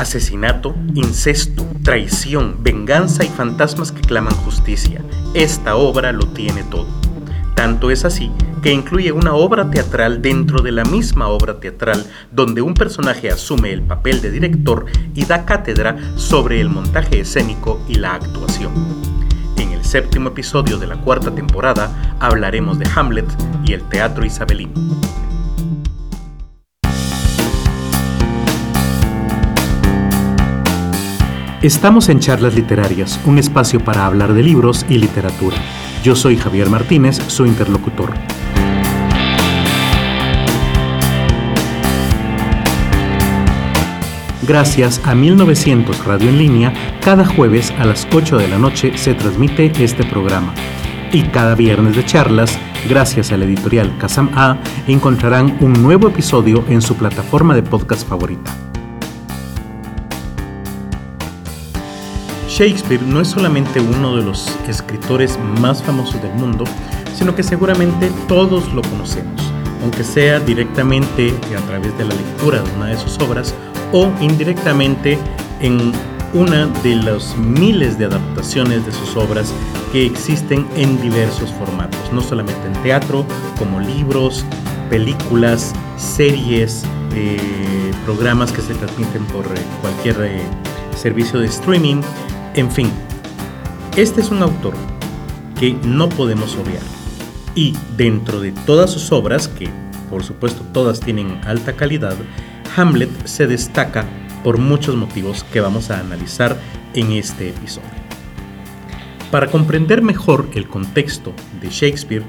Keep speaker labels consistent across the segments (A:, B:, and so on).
A: Asesinato, incesto, traición, venganza y fantasmas que claman justicia. Esta obra lo tiene todo. Tanto es así que incluye una obra teatral dentro de la misma obra teatral donde un personaje asume el papel de director y da cátedra sobre el montaje escénico y la actuación. En el séptimo episodio de la cuarta temporada hablaremos de Hamlet y el teatro isabelino. Estamos en Charlas Literarias, un espacio para hablar de libros y literatura. Yo soy Javier Martínez, su interlocutor. Gracias a 1900 Radio en línea, cada jueves a las 8 de la noche se transmite este programa. Y cada viernes de charlas, gracias a la editorial Kazam A, encontrarán un nuevo episodio en su plataforma de podcast favorita. Shakespeare no es solamente uno de los escritores más famosos del mundo, sino que seguramente todos lo conocemos, aunque sea directamente a través de la lectura de una de sus obras o indirectamente en una de las miles de adaptaciones de sus obras que existen en diversos formatos, no solamente en teatro, como libros, películas, series, eh, programas que se transmiten por eh, cualquier eh, servicio de streaming, en fin, este es un autor que no podemos obviar. Y dentro de todas sus obras, que por supuesto todas tienen alta calidad, Hamlet se destaca por muchos motivos que vamos a analizar en este episodio. Para comprender mejor el contexto de Shakespeare,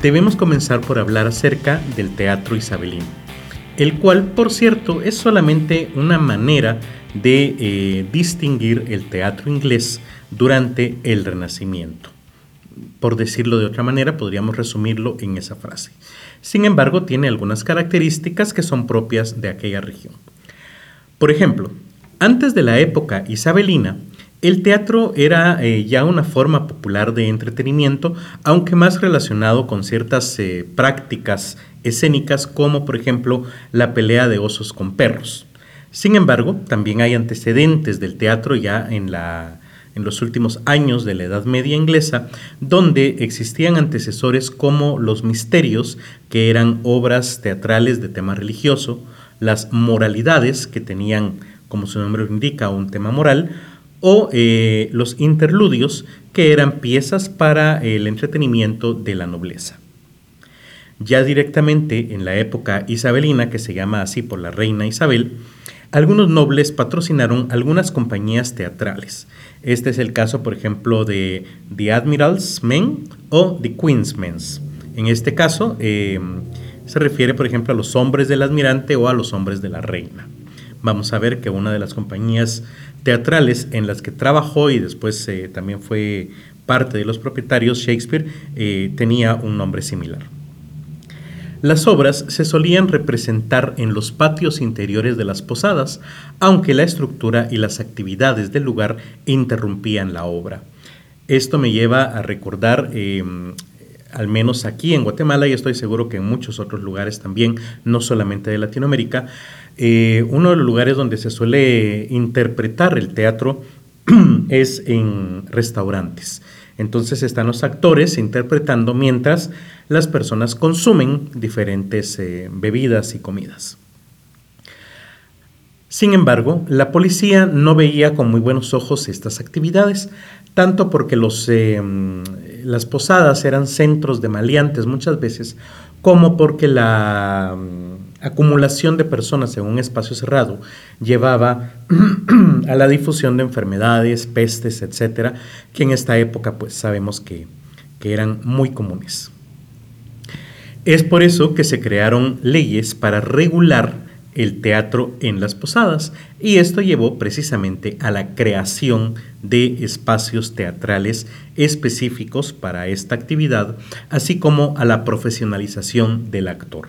A: debemos comenzar por hablar acerca del teatro isabelino, el cual, por cierto, es solamente una manera de eh, distinguir el teatro inglés durante el Renacimiento. Por decirlo de otra manera, podríamos resumirlo en esa frase. Sin embargo, tiene algunas características que son propias de aquella región. Por ejemplo, antes de la época isabelina, el teatro era eh, ya una forma popular de entretenimiento, aunque más relacionado con ciertas eh, prácticas escénicas como por ejemplo la pelea de osos con perros. Sin embargo, también hay antecedentes del teatro ya en, la, en los últimos años de la Edad Media inglesa, donde existían antecesores como los misterios, que eran obras teatrales de tema religioso, las moralidades, que tenían, como su nombre indica, un tema moral, o eh, los interludios, que eran piezas para el entretenimiento de la nobleza. Ya directamente en la época isabelina, que se llama así por la reina Isabel, algunos nobles patrocinaron algunas compañías teatrales. Este es el caso, por ejemplo, de The Admiral's Men o The Queen's Men. En este caso, eh, se refiere, por ejemplo, a los hombres del admirante o a los hombres de la reina. Vamos a ver que una de las compañías teatrales en las que trabajó y después eh, también fue parte de los propietarios, Shakespeare, eh, tenía un nombre similar. Las obras se solían representar en los patios interiores de las posadas, aunque la estructura y las actividades del lugar interrumpían la obra. Esto me lleva a recordar, em, al menos aquí en Guatemala y estoy seguro que en muchos otros lugares también, no solamente de Latinoamérica, eh, uno de los lugares donde se suele interpretar el teatro es en restaurantes. Entonces están los actores interpretando mientras las personas consumen diferentes eh, bebidas y comidas. Sin embargo, la policía no veía con muy buenos ojos estas actividades, tanto porque los, eh, las posadas eran centros de maleantes muchas veces, como porque la acumulación de personas en un espacio cerrado llevaba a la difusión de enfermedades, pestes, etcétera, que en esta época pues sabemos que, que eran muy comunes. Es por eso que se crearon leyes para regular el teatro en las posadas y esto llevó precisamente a la creación de espacios teatrales específicos para esta actividad, así como a la profesionalización del actor.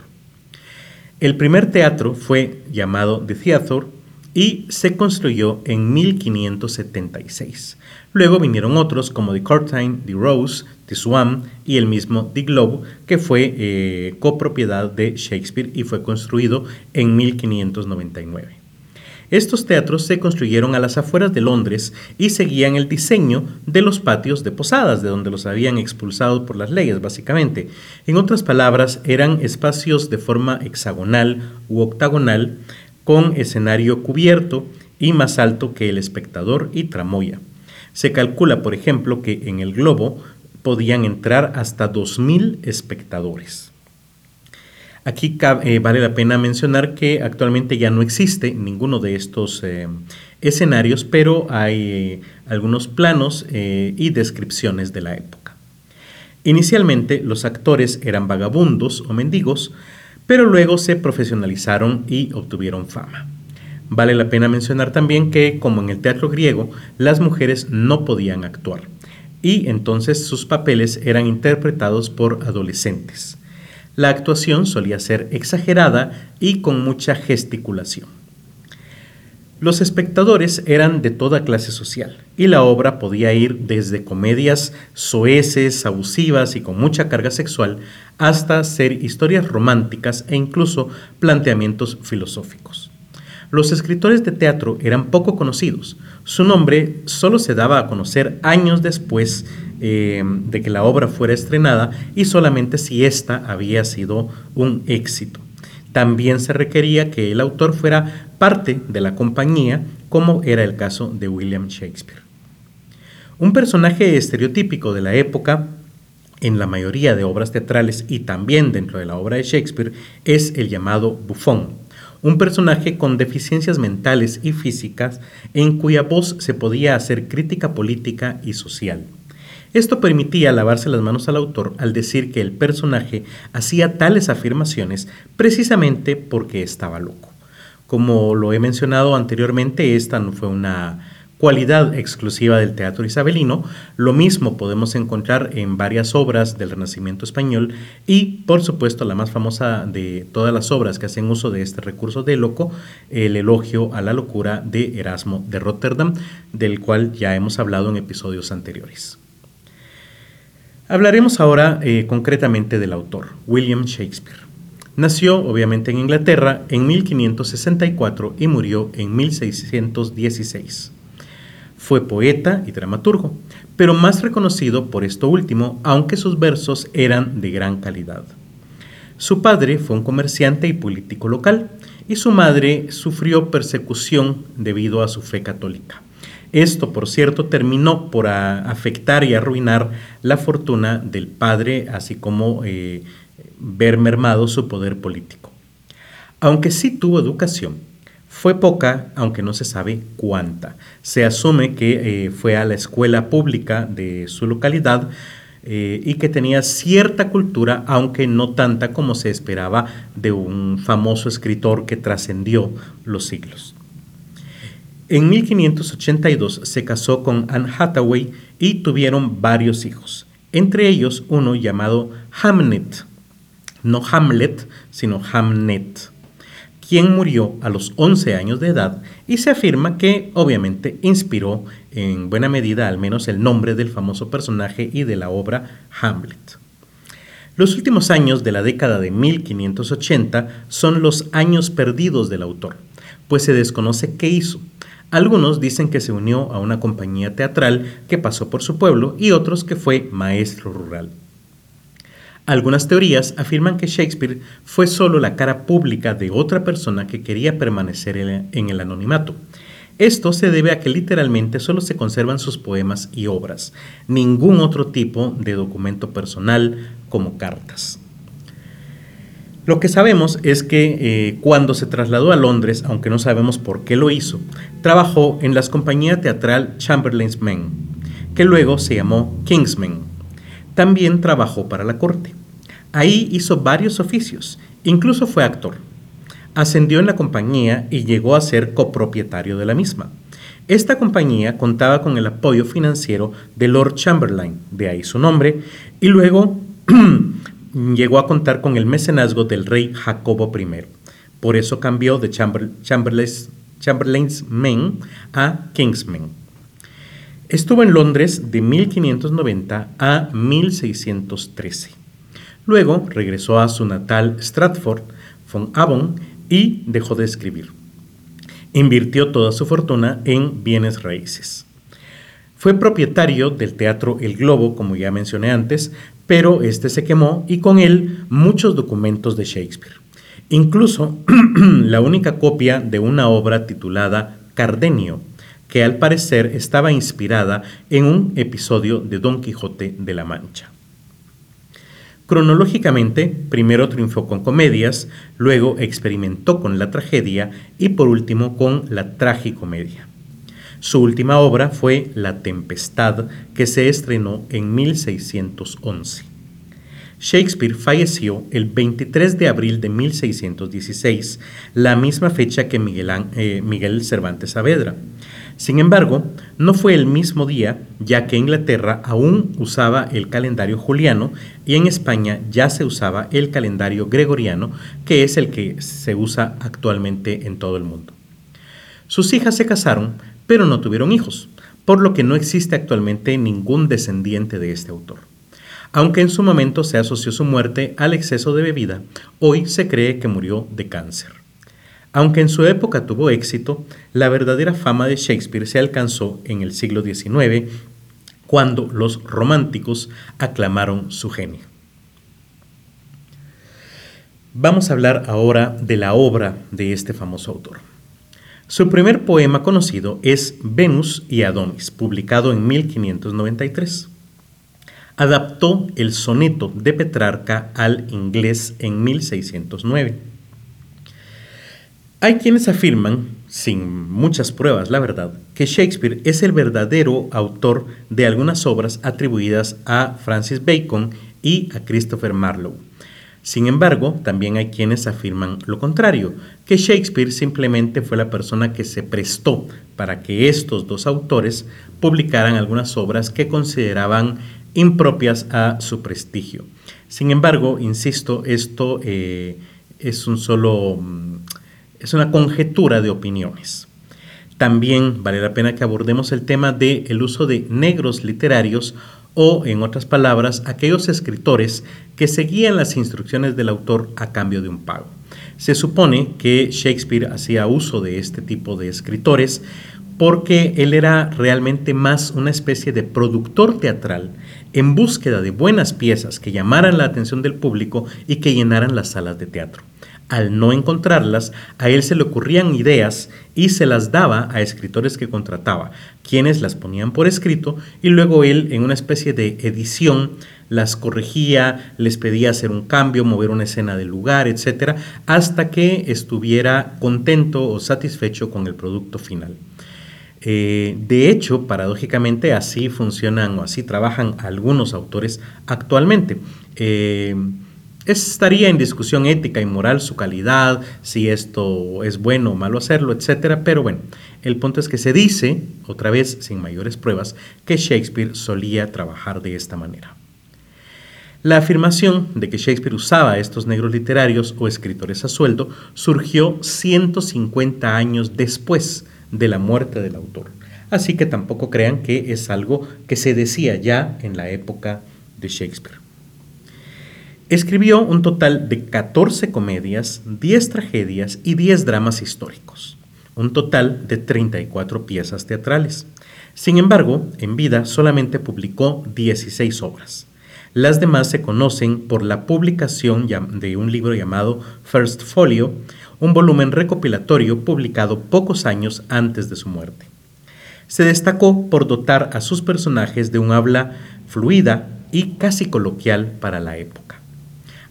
A: El primer teatro fue llamado The Theatre y se construyó en 1576. Luego vinieron otros como The Courtine, The Rose, The Swan y el mismo The Globe, que fue eh, copropiedad de Shakespeare y fue construido en 1599. Estos teatros se construyeron a las afueras de Londres y seguían el diseño de los patios de posadas, de donde los habían expulsado por las leyes, básicamente. En otras palabras, eran espacios de forma hexagonal u octagonal, con escenario cubierto y más alto que el espectador y tramoya. Se calcula, por ejemplo, que en el globo podían entrar hasta 2.000 espectadores. Aquí eh, vale la pena mencionar que actualmente ya no existe ninguno de estos eh, escenarios, pero hay eh, algunos planos y descripciones de la época. Inicialmente los actores eran vagabundos o mendigos, pero luego se profesionalizaron y obtuvieron fama. Vale la pena mencionar también que, como en el teatro griego, las mujeres no podían actuar y entonces sus papeles eran interpretados por adolescentes. La actuación solía ser exagerada y con mucha gesticulación. Los espectadores eran de toda clase social y la obra podía ir desde comedias soeces, abusivas y con mucha carga sexual hasta ser historias románticas e incluso planteamientos filosóficos. Los escritores de teatro eran poco conocidos. Su nombre solo se daba a conocer años después eh, de que la obra fuera estrenada y solamente si ésta había sido un éxito. También se requería que el autor fuera parte de la compañía, como era el caso de William Shakespeare. Un personaje estereotípico de la época en la mayoría de obras teatrales y también dentro de la obra de Shakespeare es el llamado bufón, un personaje con deficiencias mentales y físicas en cuya voz se podía hacer crítica política y social. Esto permitía lavarse las manos al autor al decir que el personaje hacía tales afirmaciones precisamente porque estaba loco. Como lo he mencionado anteriormente, esta no fue una cualidad exclusiva del teatro isabelino. Lo mismo podemos encontrar en varias obras del Renacimiento español y, por supuesto, la más famosa de todas las obras que hacen uso de este recurso de loco, el elogio a la locura de Erasmo de Rotterdam, del cual ya hemos hablado en episodios anteriores. Hablaremos ahora eh, concretamente del autor, William Shakespeare. Nació obviamente en Inglaterra en 1564 y murió en 1616. Fue poeta y dramaturgo, pero más reconocido por esto último, aunque sus versos eran de gran calidad. Su padre fue un comerciante y político local, y su madre sufrió persecución debido a su fe católica. Esto, por cierto, terminó por afectar y arruinar la fortuna del padre, así como eh, ver mermado su poder político. Aunque sí tuvo educación, fue poca, aunque no se sabe cuánta. Se asume que eh, fue a la escuela pública de su localidad eh, y que tenía cierta cultura, aunque no tanta como se esperaba de un famoso escritor que trascendió los siglos. En 1582 se casó con Anne Hathaway y tuvieron varios hijos, entre ellos uno llamado Hamnet, no Hamlet, sino Hamnet, quien murió a los 11 años de edad y se afirma que obviamente inspiró en buena medida al menos el nombre del famoso personaje y de la obra Hamlet. Los últimos años de la década de 1580 son los años perdidos del autor, pues se desconoce qué hizo, algunos dicen que se unió a una compañía teatral que pasó por su pueblo y otros que fue maestro rural. Algunas teorías afirman que Shakespeare fue solo la cara pública de otra persona que quería permanecer en el anonimato. Esto se debe a que literalmente solo se conservan sus poemas y obras, ningún otro tipo de documento personal como cartas. Lo que sabemos es que eh, cuando se trasladó a Londres, aunque no sabemos por qué lo hizo, trabajó en la compañía teatral Chamberlain's Men, que luego se llamó Kingsmen. También trabajó para la corte. Ahí hizo varios oficios, incluso fue actor. Ascendió en la compañía y llegó a ser copropietario de la misma. Esta compañía contaba con el apoyo financiero de Lord Chamberlain, de ahí su nombre, y luego llegó a contar con el mecenazgo del rey Jacobo I. Por eso cambió de Chamberlain's, Men a Kingsmen. Estuvo en Londres de 1590 a 1613. Luego regresó a su natal Stratford, von Avon, y dejó de escribir. invirtió toda su fortuna en bienes raíces. Fue propietario del Teatro El Globo, como ya mencioné antes, pero este se quemó y con él muchos documentos de Shakespeare. Incluso la única copia de una obra titulada Cardenio, que al parecer estaba inspirada en un episodio de Don Quijote de la Mancha. Cronológicamente, primero triunfó con comedias, luego experimentó con la tragedia y por último con la tragicomedia. Su última obra fue La Tempestad, que se estrenó en 1611. Shakespeare falleció el 23 de abril de 1616, la misma fecha que Miguel, eh, Miguel Cervantes Saavedra. Sin embargo, no fue el mismo día, ya que Inglaterra aún usaba el calendario juliano y en España ya se usaba el calendario gregoriano, que es el que se usa actualmente en todo el mundo. Sus hijas se casaron, pero no tuvieron hijos, por lo que no existe actualmente ningún descendiente de este autor. Aunque en su momento se asoció su muerte al exceso de bebida, hoy se cree que murió de cáncer. Aunque en su época tuvo éxito, la verdadera fama de Shakespeare se alcanzó en el siglo XIX, cuando los románticos aclamaron su genio. Vamos a hablar ahora de la obra de este famoso autor. Su primer poema conocido es Venus y Adonis, publicado en 1593. Adaptó el soneto de Petrarca al inglés en 1609 hay quienes afirman, sin muchas pruebas la verdad, que Shakespeare es el verdadero autor de algunas obras atribuidas a Francis Bacon y a Christopher Marlowe. Sin embargo, también hay quienes afirman lo contrario, que Shakespeare simplemente fue la persona que se prestó para que estos dos autores publicaran algunas obras que consideraban impropias a su prestigio. Sin embargo, insisto, esto eh, es un solo mm, es una conjetura de opiniones. También vale la pena que abordemos el tema del el uso de negros literarios o, en otras palabras, aquellos escritores que seguían las instrucciones del autor a cambio de un pago. Se supone que Shakespeare hacía uso de este tipo de escritores porque él era realmente más una especie de productor teatral en búsqueda de buenas piezas que llamaran la atención del público y que llenaran las salas de teatro. Al no encontrarlas, a él se le ocurrían ideas y se las daba a escritores que contrataba, quienes las ponían por escrito y luego él en una especie de edición las corregía, les pedía hacer un cambio, mover una escena del lugar, etcétera, hasta que estuviera contento o satisfecho con el producto final. Eh, de hecho, paradójicamente, así funcionan o así trabajan algunos autores actualmente. Eh, estaría en discusión ética y moral su calidad, si esto es bueno o malo hacerlo, etc. Pero bueno, el punto es que se dice, otra vez sin mayores pruebas, que Shakespeare solía trabajar de esta manera. La afirmación de que Shakespeare usaba estos negros literarios o escritores a sueldo surgió 150 años después de la muerte del autor. Así que tampoco crean que es algo que se decía ya en la época de Shakespeare. Escribió un total de 14 comedias, 10 tragedias y 10 dramas históricos, un total de 34 piezas teatrales. Sin embargo, en vida solamente publicó 16 obras. Las demás se conocen por la publicación de un libro llamado First Folio, un volumen recopilatorio publicado pocos años antes de su muerte. Se destacó por dotar a sus personajes de un habla fluida y casi coloquial para la época.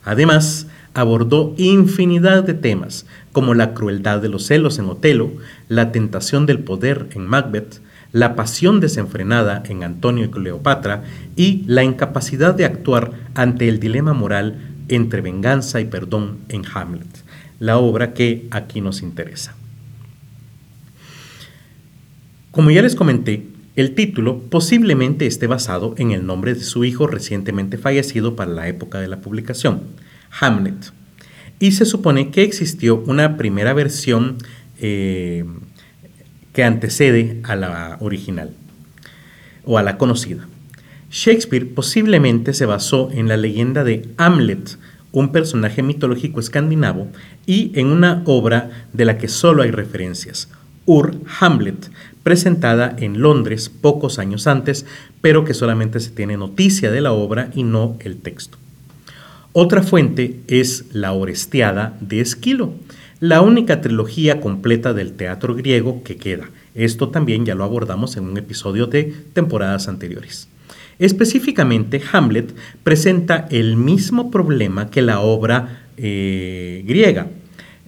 A: Además, abordó infinidad de temas, como la crueldad de los celos en Otelo, la tentación del poder en Macbeth, la pasión desenfrenada en Antonio y Cleopatra y la incapacidad de actuar ante el dilema moral entre venganza y perdón en Hamlet, la obra que aquí nos interesa. Como ya les comenté, el título posiblemente esté basado en el nombre de su hijo recientemente fallecido para la época de la publicación, Hamlet. Y se supone que existió una primera versión eh, que antecede a la original o a la conocida. Shakespeare posiblemente se basó en la leyenda de Hamlet, un personaje mitológico escandinavo, y en una obra de la que solo hay referencias, Ur Hamlet, presentada en Londres pocos años antes, pero que solamente se tiene noticia de la obra y no el texto. Otra fuente es la Orestiada de Esquilo, la única trilogía completa del teatro griego que queda. Esto también ya lo abordamos en un episodio de temporadas anteriores. Específicamente, Hamlet presenta el mismo problema que la obra eh, griega,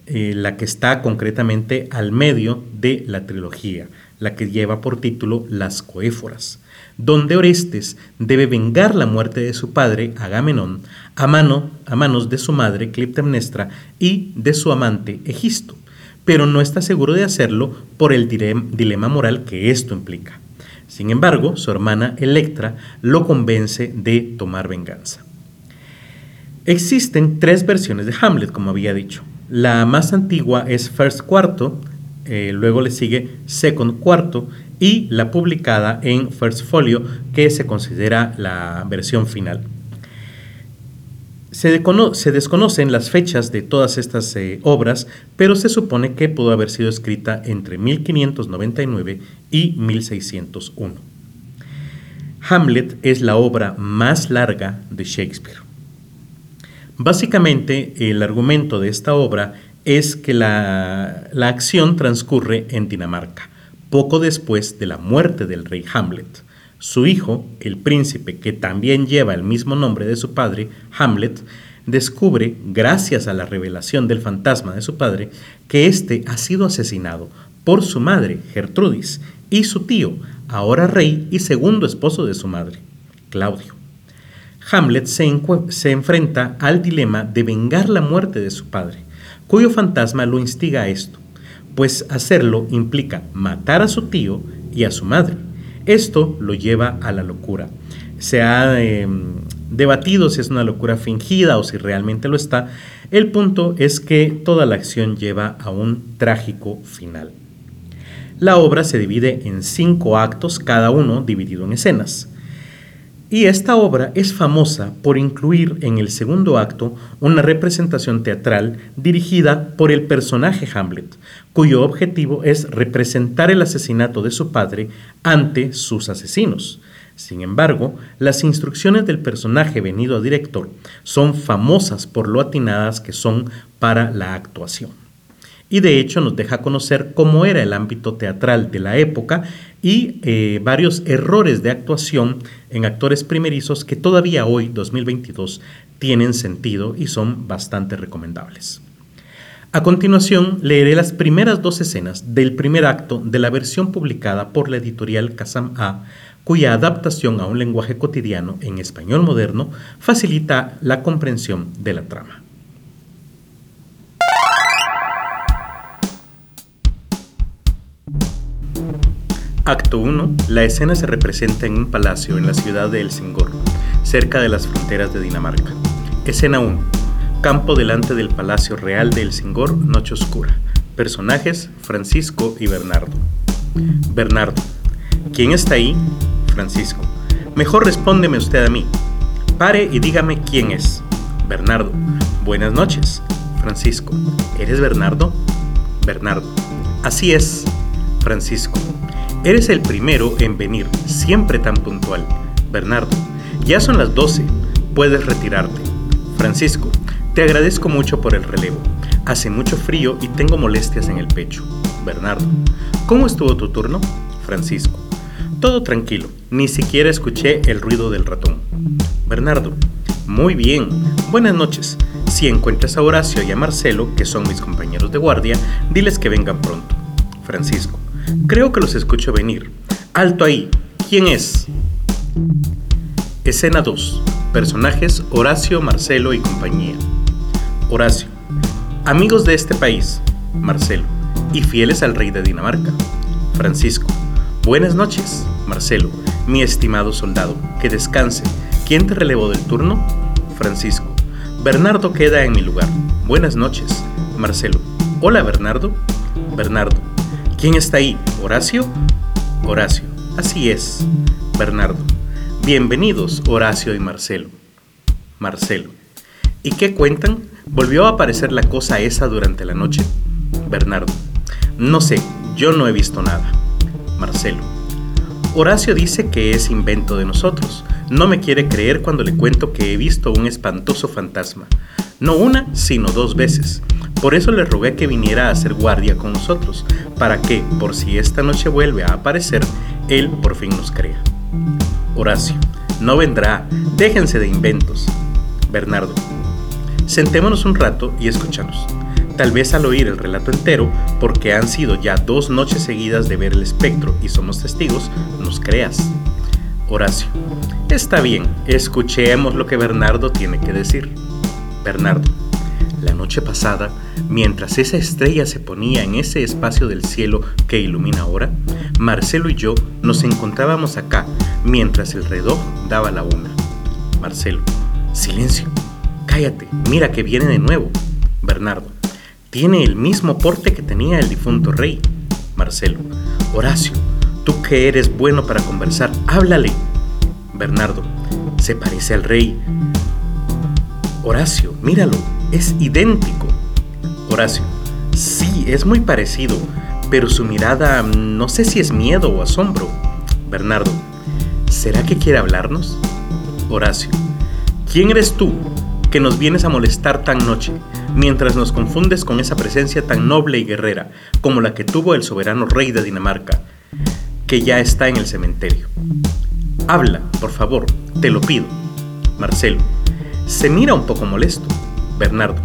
A: eh, la que está concretamente al medio de la trilogía, la que lleva por título Las Coéforas, donde Orestes debe vengar la muerte de su padre, Agamenón, a, mano, a manos de su madre, Clitemnestra, y de su amante, Egisto, pero no está seguro de hacerlo por el dilema moral que esto implica. Sin embargo, su hermana Electra lo convence de tomar venganza. Existen tres versiones de Hamlet, como había dicho. La más antigua es First Cuarto, eh, luego le sigue Second Cuarto y la publicada en First Folio, que se considera la versión final. Se, desconocen las fechas de todas estas eh, obras, pero se supone que pudo haber sido escrita entre 1599 y 1601. Hamlet es la obra más larga de Shakespeare. Básicamente, el argumento de esta obra es que la, la acción transcurre en Dinamarca, poco después de la muerte del rey Hamlet. Su hijo, el príncipe, que también lleva el mismo nombre de su padre, Hamlet, descubre, gracias a la revelación del fantasma de su padre, que éste ha sido asesinado por su madre, Gertrudis, y su tío, ahora rey y segundo esposo de su madre, Claudio. Hamlet se, enfrenta al dilema de vengar la muerte de su padre, cuyo fantasma lo instiga a esto, pues hacerlo implica matar a su tío y a su madre esto lo lleva a la locura. Se ha em, debatido si es una locura fingida o si realmente lo está. El punto es que toda la acción lleva a un trágico final. La obra se divide en cinco actos, cada uno dividido en escenas. Y esta obra es famosa por incluir en el segundo acto una representación teatral dirigida por el personaje Hamlet, cuyo objetivo es representar el asesinato de su padre ante sus asesinos. Sin embargo, las instrucciones del personaje venido a director son famosas por lo atinadas que son para la actuación. Y de hecho nos deja conocer cómo era el ámbito teatral de la época y eh, varios errores de actuación en actores primerizos que todavía hoy, 2022, tienen sentido y son bastante recomendables. A continuación, leeré las primeras dos escenas del primer acto de la versión publicada por la editorial Kazam A, cuya adaptación a un lenguaje cotidiano en español moderno facilita la comprensión de la trama. Acto 1. La escena se representa en un palacio en la ciudad de Helsingor, cerca de las fronteras de Dinamarca. Escena 1 Campo delante del Palacio Real de Singor, Noche Oscura. Personajes, Francisco y Bernardo. Bernardo. ¿Quién está ahí? Francisco. Mejor respóndeme usted a mí. Pare y dígame quién es. Bernardo. Buenas noches. Francisco. ¿Eres Bernardo? Bernardo. Así es. Francisco. Eres el primero en venir, siempre tan puntual. Bernardo. Ya son las 12. Puedes retirarte. Francisco. Te agradezco mucho por el relevo. Hace mucho frío y tengo molestias en el pecho. Bernardo. ¿Cómo estuvo tu turno? Francisco. Todo tranquilo, ni siquiera escuché el ruido del ratón. Bernardo. Muy bien, buenas noches. Si encuentras a Horacio y a Marcelo, que son mis compañeros de guardia, diles que vengan pronto. Francisco. Creo que los escucho venir. Alto ahí. ¿Quién es? Escena 2. Personajes Horacio, Marcelo y compañía. Horacio. Amigos de este país, Marcelo. Y fieles al rey de Dinamarca, Francisco. Buenas noches, Marcelo, mi estimado soldado. Que descanse. ¿Quién te relevó del turno? Francisco. Bernardo queda en mi lugar. Buenas noches, Marcelo. Hola, Bernardo. Bernardo. ¿Quién está ahí? ¿Horacio? Horacio. Así es, Bernardo. Bienvenidos, Horacio y Marcelo. Marcelo. ¿Y qué cuentan? ¿Volvió a aparecer la cosa esa durante la noche? Bernardo. No sé, yo no he visto nada. Marcelo. Horacio dice que es invento de nosotros. No me quiere creer cuando le cuento que he visto un espantoso fantasma. No una, sino dos veces. Por eso le rogué que viniera a hacer guardia con nosotros, para que, por si esta noche vuelve a aparecer, él por fin nos crea. Horacio, no vendrá, déjense de inventos. Bernardo, sentémonos un rato y escuchamos. Tal vez al oír el relato entero, porque han sido ya dos noches seguidas de ver el espectro y somos testigos, nos creas. Horacio, está bien, escuchemos lo que Bernardo tiene que decir. Bernardo, la noche pasada, mientras esa estrella se ponía en ese espacio del cielo que ilumina ahora, Marcelo y yo nos encontrábamos acá mientras el reloj daba la una. Marcelo, silencio, cállate, mira que viene de nuevo. Bernardo, tiene el mismo porte que tenía el difunto rey. Marcelo, Horacio, tú que eres bueno para conversar, háblale. Bernardo, se parece al rey. Horacio, míralo, es idéntico. Horacio, sí, es muy parecido, pero su mirada no sé si es miedo o asombro. Bernardo, ¿será que quiere hablarnos? Horacio, ¿quién eres tú que nos vienes a molestar tan noche, mientras nos confundes con esa presencia tan noble y guerrera como la que tuvo el soberano rey de Dinamarca, que ya está en el cementerio? Habla, por favor, te lo pido. Marcelo, se mira un poco molesto. Bernardo,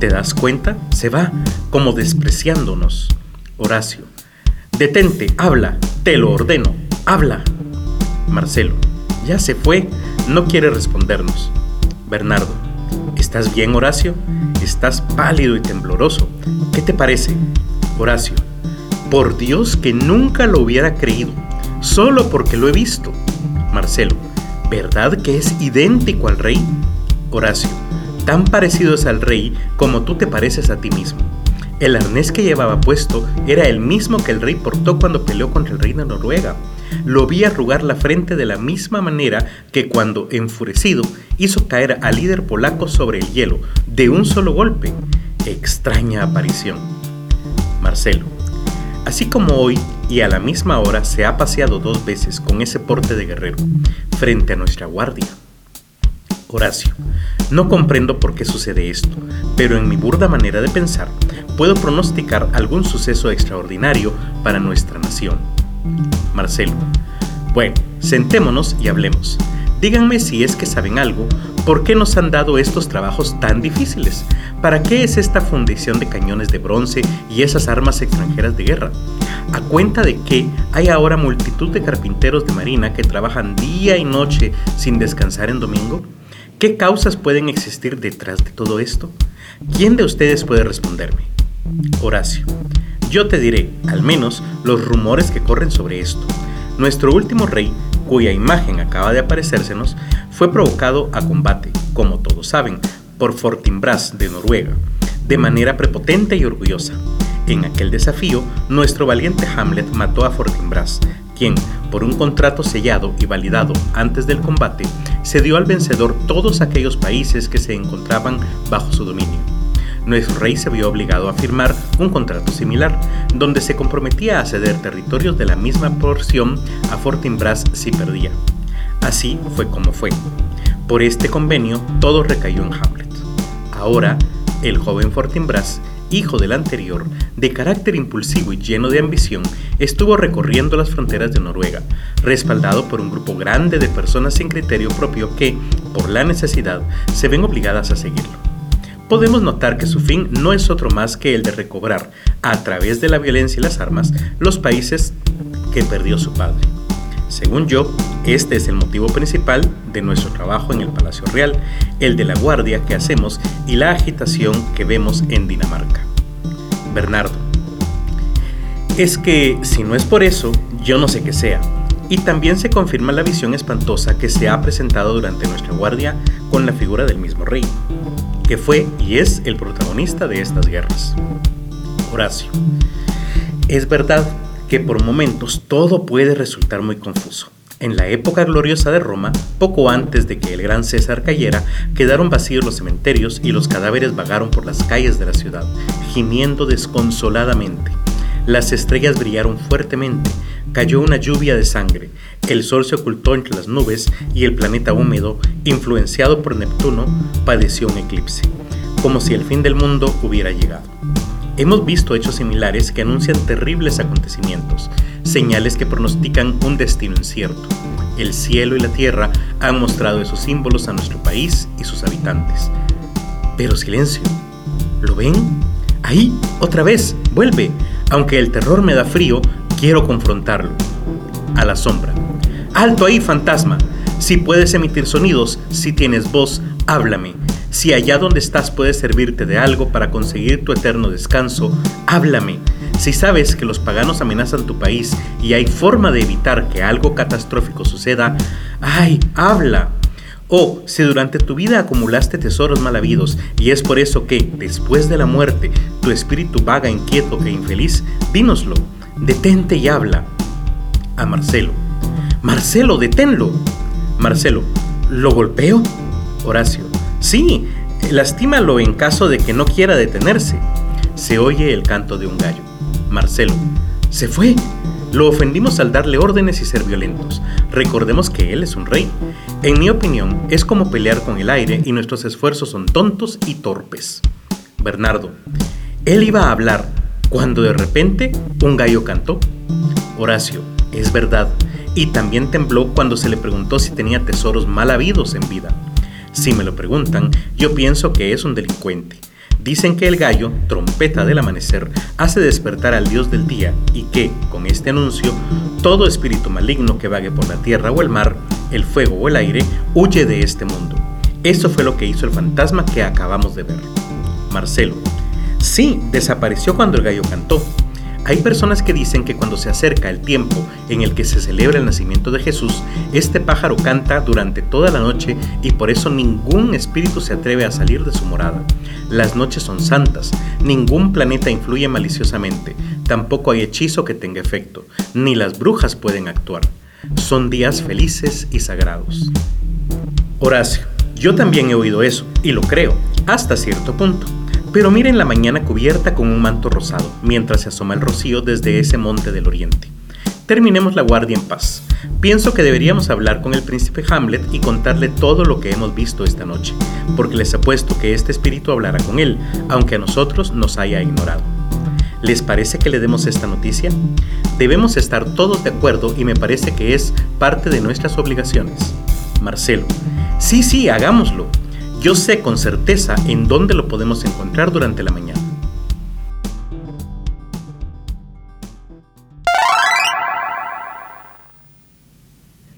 A: ¿te das cuenta? Se va como despreciándonos. Horacio, detente, habla, te lo ordeno, habla. Marcelo, ya se fue, no quiere respondernos. Bernardo, ¿estás bien, Horacio? Estás pálido y tembloroso. ¿Qué te parece? Horacio, por Dios que nunca lo hubiera creído, solo porque lo he visto. Marcelo, ¿verdad que es idéntico al rey? Horacio, tan parecidos al rey como tú te pareces a ti mismo. El arnés que llevaba puesto era el mismo que el rey portó cuando peleó contra el rey de Noruega. Lo vi arrugar la frente de la misma manera que cuando, enfurecido, hizo caer al líder polaco sobre el hielo, de un solo golpe. Extraña aparición. Marcelo. Así como hoy y a la misma hora se ha paseado dos veces con ese porte de guerrero, frente a nuestra guardia. Horacio, no comprendo por qué sucede esto, pero en mi burda manera de pensar puedo pronosticar algún suceso extraordinario para nuestra nación. Marcelo, bueno, sentémonos y hablemos. Díganme si es que saben algo, ¿por qué nos han dado estos trabajos tan difíciles? ¿Para qué es esta fundición de cañones de bronce y esas armas extranjeras de guerra? ¿A cuenta de que hay ahora multitud de carpinteros de marina que trabajan día y noche sin descansar en domingo? ¿Qué causas pueden existir detrás de todo esto? ¿Quién de ustedes puede responderme? Horacio. Yo te diré, al menos, los rumores que corren sobre esto. Nuestro último rey, cuya imagen acaba de aparecérsenos, fue provocado a combate, como todos saben, por Fortinbras de Noruega, de manera prepotente y orgullosa. En aquel desafío, nuestro valiente Hamlet mató a Fortinbras, quien, por un contrato sellado y validado antes del combate, cedió al vencedor todos aquellos países que se encontraban bajo su dominio. Nuestro rey se vio obligado a firmar un contrato similar, donde se comprometía a ceder territorios de la misma porción a Fortinbras si perdía. Así fue como fue. Por este convenio todo recayó en Hamlet. Ahora, el joven Fortinbras hijo del anterior, de carácter impulsivo y lleno de ambición, estuvo recorriendo las fronteras de Noruega, respaldado por un grupo grande de personas sin criterio propio que, por la necesidad, se ven obligadas a seguirlo. Podemos notar que su fin no es otro más que el de recobrar, a través de la violencia y las armas, los países que perdió su padre. Según yo, este es el motivo principal de nuestro trabajo en el Palacio Real, el de la guardia que hacemos y la agitación que vemos en Dinamarca. Bernardo. Es que si no es por eso, yo no sé qué sea. Y también se confirma la visión espantosa que se ha presentado durante nuestra guardia con la figura del mismo rey, que fue y es el protagonista de estas guerras. Horacio. Es verdad que por momentos todo puede resultar muy confuso. En la época gloriosa de Roma, poco antes de que el gran César cayera, quedaron vacíos los cementerios y los cadáveres vagaron por las calles de la ciudad, gimiendo desconsoladamente. Las estrellas brillaron fuertemente, cayó una lluvia de sangre, el sol se ocultó entre las nubes y el planeta húmedo, influenciado por Neptuno, padeció un eclipse, como si el fin del mundo hubiera llegado. Hemos visto hechos similares que anuncian terribles acontecimientos, señales que pronostican un destino incierto. El cielo y la tierra han mostrado esos símbolos a nuestro país y sus habitantes. Pero silencio. ¿Lo ven? Ahí, otra vez, vuelve. Aunque el terror me da frío, quiero confrontarlo. A la sombra. Alto ahí, fantasma. Si puedes emitir sonidos, si tienes voz, háblame. Si allá donde estás puedes servirte de algo para conseguir tu eterno descanso, háblame. Si sabes que los paganos amenazan tu país y hay forma de evitar que algo catastrófico suceda, ¡ay, habla! O si durante tu vida acumulaste tesoros mal habidos y es por eso que, después de la muerte, tu espíritu vaga, inquieto e infeliz, dínoslo, detente y habla. A Marcelo. Marcelo, deténlo. Marcelo, ¿lo golpeo? Horacio, sí, lastímalo en caso de que no quiera detenerse. Se oye el canto de un gallo. Marcelo, se fue. Lo ofendimos al darle órdenes y ser violentos. Recordemos que él es un rey. En mi opinión, es como pelear con el aire y nuestros esfuerzos son tontos y torpes. Bernardo, él iba a hablar cuando de repente un gallo cantó. Horacio, es verdad, y también tembló cuando se le preguntó si tenía tesoros mal habidos en vida. Si me lo preguntan, yo pienso que es un delincuente. Dicen que el gallo, trompeta del amanecer, hace despertar al dios del día y que, con este anuncio, todo espíritu maligno que vague por la tierra o el mar, el fuego o el aire, huye de este mundo. Eso fue lo que hizo el fantasma que acabamos de ver. Marcelo. Sí, desapareció cuando el gallo cantó, hay personas que dicen que cuando se acerca el tiempo en el que se celebra el nacimiento de Jesús, este pájaro canta durante toda la noche y por eso ningún espíritu se atreve a salir de su morada. Las noches son santas, ningún planeta influye maliciosamente, tampoco hay hechizo que tenga efecto, ni las brujas pueden actuar. Son días felices y sagrados. Horacio, yo también he oído eso, y lo creo, hasta cierto punto. Pero miren la mañana cubierta con un manto rosado, mientras se asoma el rocío desde ese monte del oriente. Terminemos la guardia en paz. Pienso que deberíamos hablar con el príncipe Hamlet y contarle todo lo que hemos visto esta noche, porque les apuesto que este espíritu hablará con él, aunque a nosotros nos haya ignorado. ¿Les parece que le demos esta noticia? Debemos estar todos de acuerdo y me parece que es parte de nuestras obligaciones. Marcelo, sí, sí, hagámoslo. Yo sé con certeza en dónde lo podemos encontrar durante la mañana.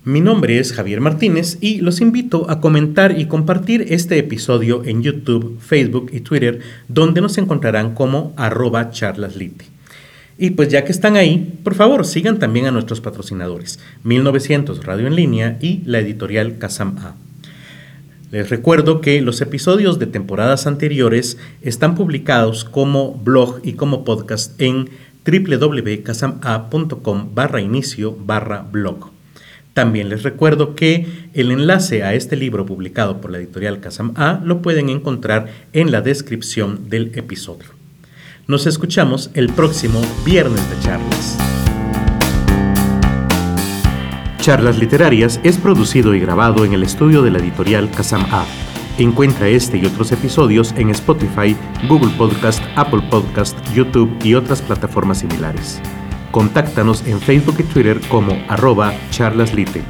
A: Mi nombre es Javier Martínez y los invito a comentar y compartir este episodio en YouTube, Facebook y Twitter, donde nos encontrarán como arroba charlaslite. Y pues ya que están ahí, por favor sigan también a nuestros patrocinadores, 1900 Radio en Línea y la editorial Kazam A. Les recuerdo que los episodios de temporadas anteriores están publicados como blog y como podcast en www.casama.com barra inicio barra blog. También les recuerdo que el enlace a este libro publicado por la editorial Casam A lo pueden encontrar en la descripción del episodio. Nos escuchamos el próximo viernes de charlas. Charlas Literarias es producido y grabado en el estudio de la editorial Kazam A. Encuentra este y otros episodios en Spotify, Google Podcast, Apple Podcast, YouTube y otras plataformas similares. Contáctanos en Facebook y Twitter como arroba charlaslite.